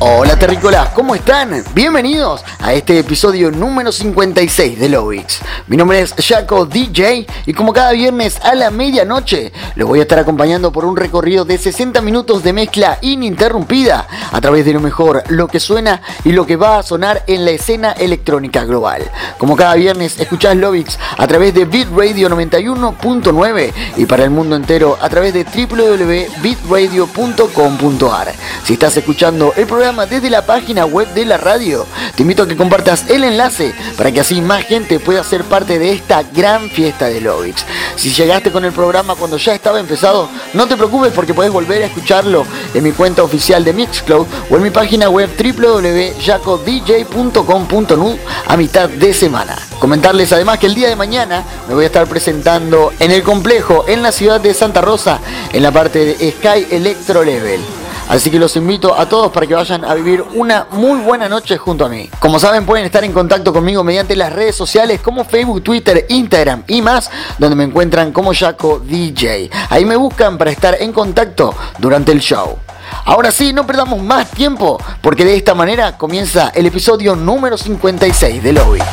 Hola terrícolas, ¿cómo están? Bienvenidos a este episodio número 56 de Lovix. Mi nombre es Jaco DJ y como cada viernes a la medianoche los voy a estar acompañando por un recorrido de 60 minutos de mezcla ininterrumpida a través de lo mejor, lo que suena y lo que va a sonar en la escena electrónica global. Como cada viernes escuchás Lovix a través de Beat Radio 91.9 y para el mundo entero a través de www.bitradio.com.ar. Si estás escuchando el programa desde la página web de la radio, te invito a que compartas el enlace para que así más gente pueda ser parte de esta gran fiesta de Lovix. Si llegaste con el programa cuando ya estaba empezado, no te preocupes porque puedes volver a escucharlo en mi cuenta oficial de Mixcloud o en mi página web www.jacodj.com.nu a mitad de semana. Comentarles además que el día de mañana me voy a estar presentando en el complejo en la ciudad de Santa Rosa en la parte de Sky Electro Level. Así que los invito a todos para que vayan a vivir una muy buena noche junto a mí. Como saben, pueden estar en contacto conmigo mediante las redes sociales como Facebook, Twitter, Instagram y más, donde me encuentran como Jaco DJ. Ahí me buscan para estar en contacto durante el show. Ahora sí, no perdamos más tiempo, porque de esta manera comienza el episodio número 56 de Lovix.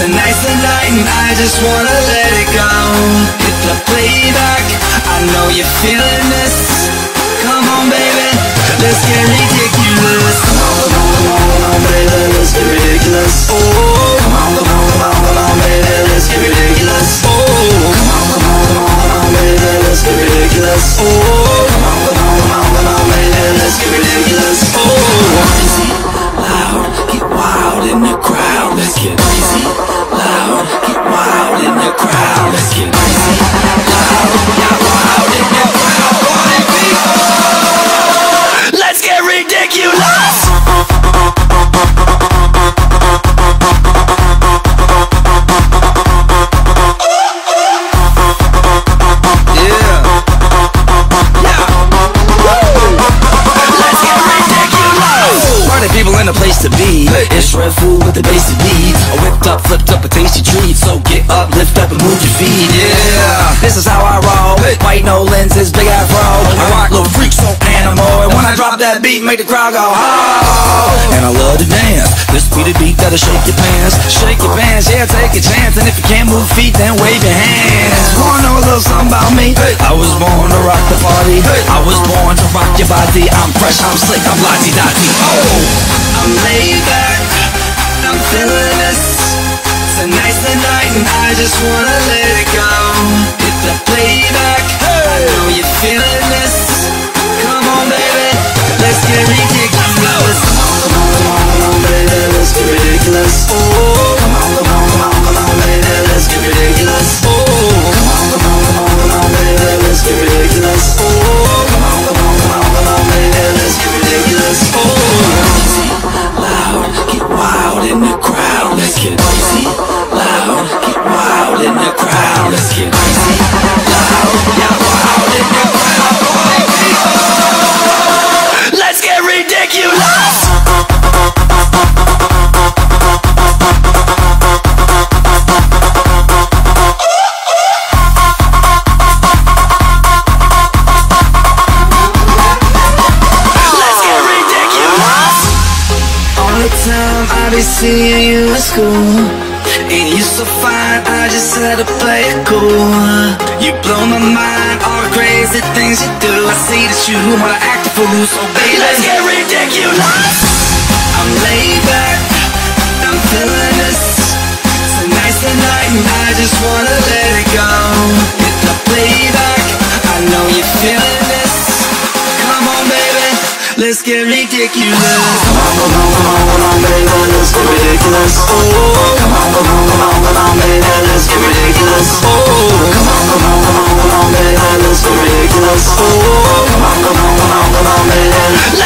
A nice night and I just wanna let it go. Hit the playback, I know you're feeling this. Come on, baby, let's get ridiculous. Come on, come on, come on, come on, baby, let's get ridiculous. Oh, come on, come on, come on, come on, baby, let's get ridiculous. Oh, come on, come on, come on, come on, baby, let's get ridiculous. Oh, come on, come on, come on, come on, baby, let's get ridiculous. Oh, crazy, loud, get wild in the crowd. Let's get crazy, loud, get This is how I roll. White no lenses, big afro. I rock little freak so animal. And when I drop that beat, make the crowd go oh. And I love to dance. This be the beat that'll shake your pants. Shake your pants, yeah, take a chance. And if you can't move feet, then wave your hands. Wanna know a little something about me? I was born to rock the party. I was born to rock your body. I'm fresh, I'm slick, I'm lottie dotty. Oh, I'm laid back. I'm feeling this. A nice night and I just wanna let it go. You're feeling this. Come on, baby. Let's get ridiculous. Come on, come on, come on, baby. Let's get ridiculous. Oh, come on, come on, come on, come on, baby. Let's get ridiculous. Oh, come on, come on, come on, come on, baby. Let's get ridiculous. Oh. Let's get crazy, loud, get wild in the crowd. Let's get crazy, loud, get wild in the crowd. Let's get crazy, seeing you at school. And you're so fine, I just had to play it cool. You blow my mind, all the crazy things you do. I see that you wanna act a fool, so baby, let's get ridiculous. I'm laid back, I'm feeling this. Tonight's the night, and I just wanna let it go. Let's get ridiculous. Come on, come on, come on, come on, baby, let's get ridiculous. Oh, come on, come on, come on, come on, baby, let's get ridiculous. Oh, come on, come on, come on, come on, baby, let's get ridiculous. Oh, come on, come on, come on, come on, baby,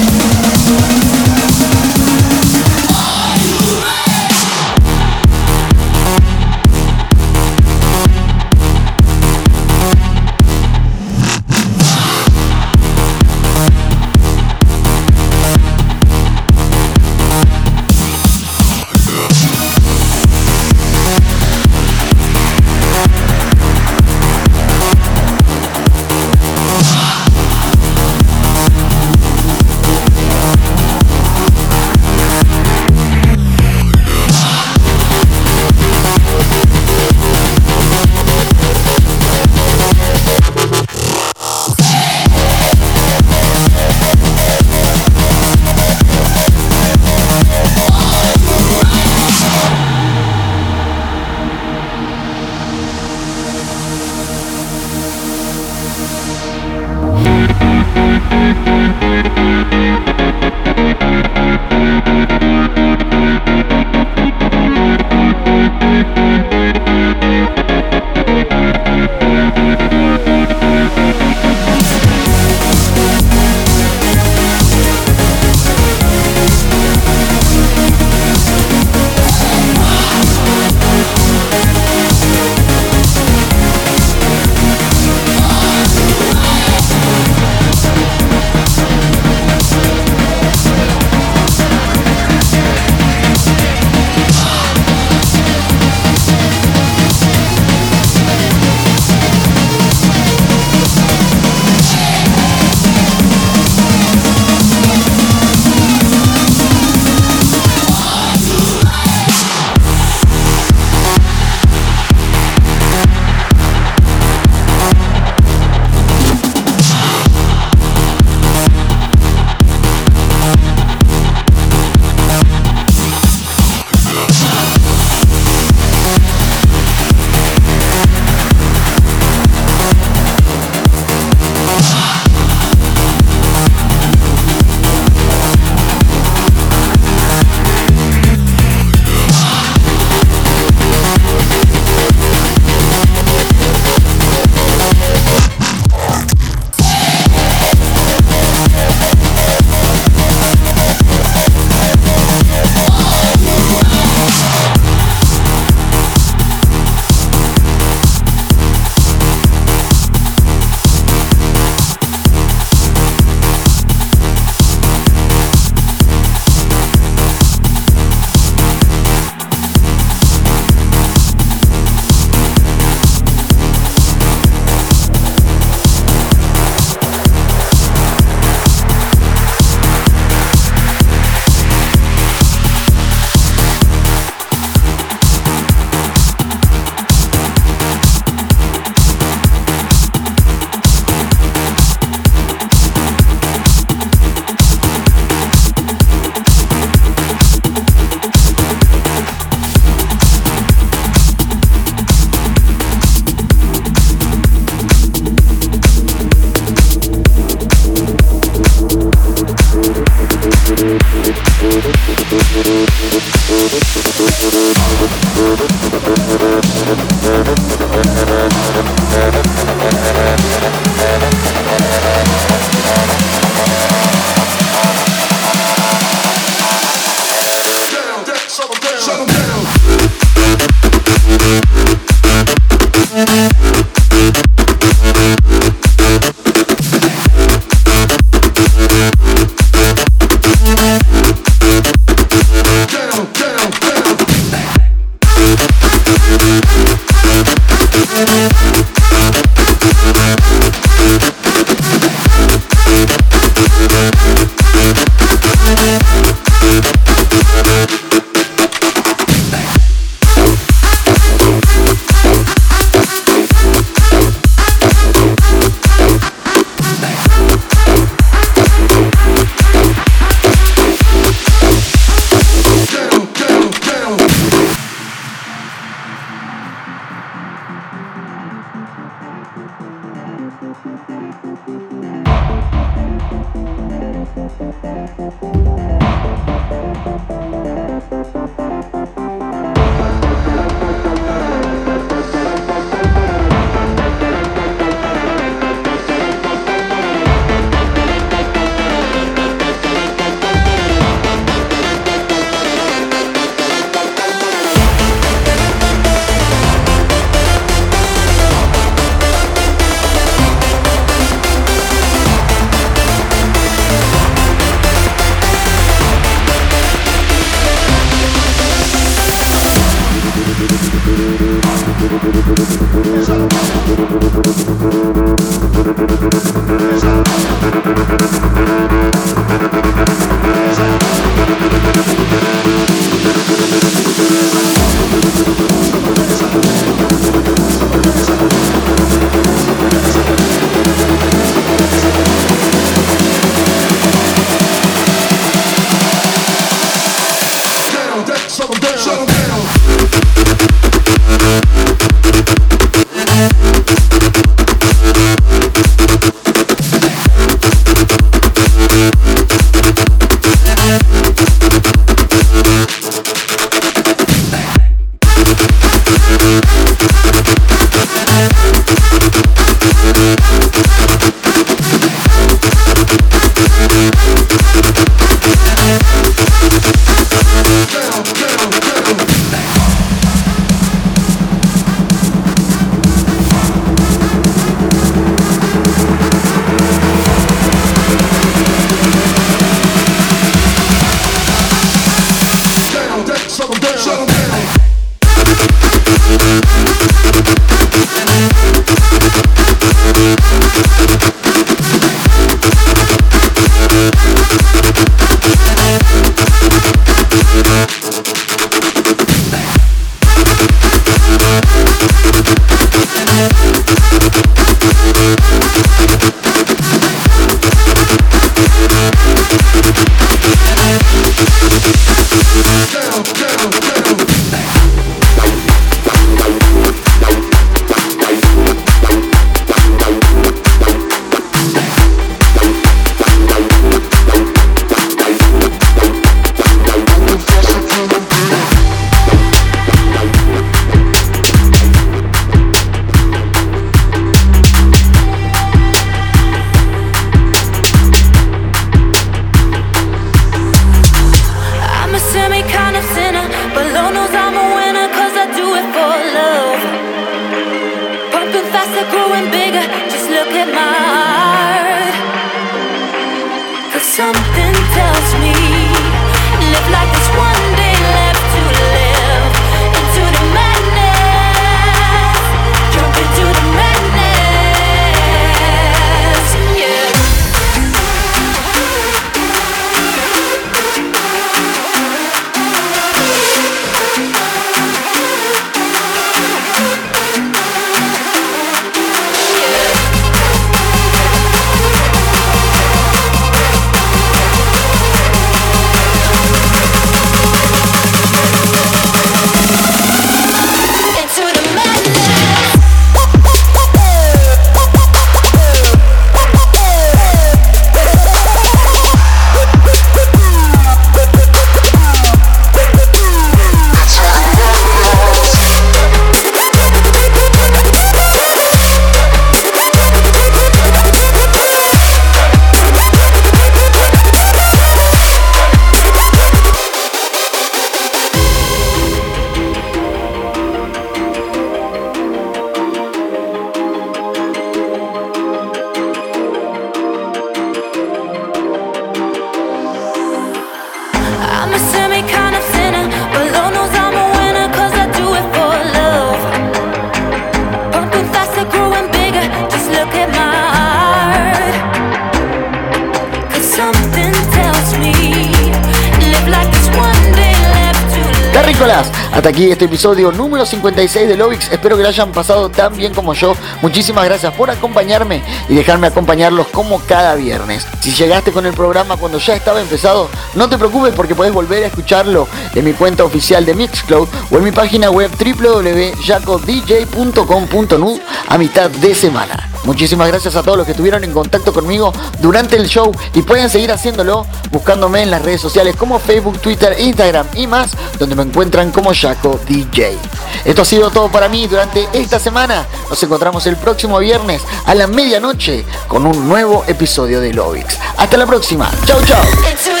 Hasta aquí este episodio número 56 de Lovix. Espero que lo hayan pasado tan bien como yo. Muchísimas gracias por acompañarme y dejarme acompañarlos como cada viernes. Si llegaste con el programa cuando ya estaba empezado, no te preocupes porque podés volver a escucharlo en mi cuenta oficial de Mixcloud o en mi página web www.jacodj.com.nu a mitad de semana. Muchísimas gracias a todos los que estuvieron en contacto conmigo durante el show y pueden seguir haciéndolo buscándome en las redes sociales como Facebook, Twitter, Instagram y más, donde me encuentran como Jaco DJ. Esto ha sido todo para mí durante esta semana. Nos encontramos el próximo viernes a la medianoche con un nuevo episodio de Lovix. Hasta la próxima. Chau, chau.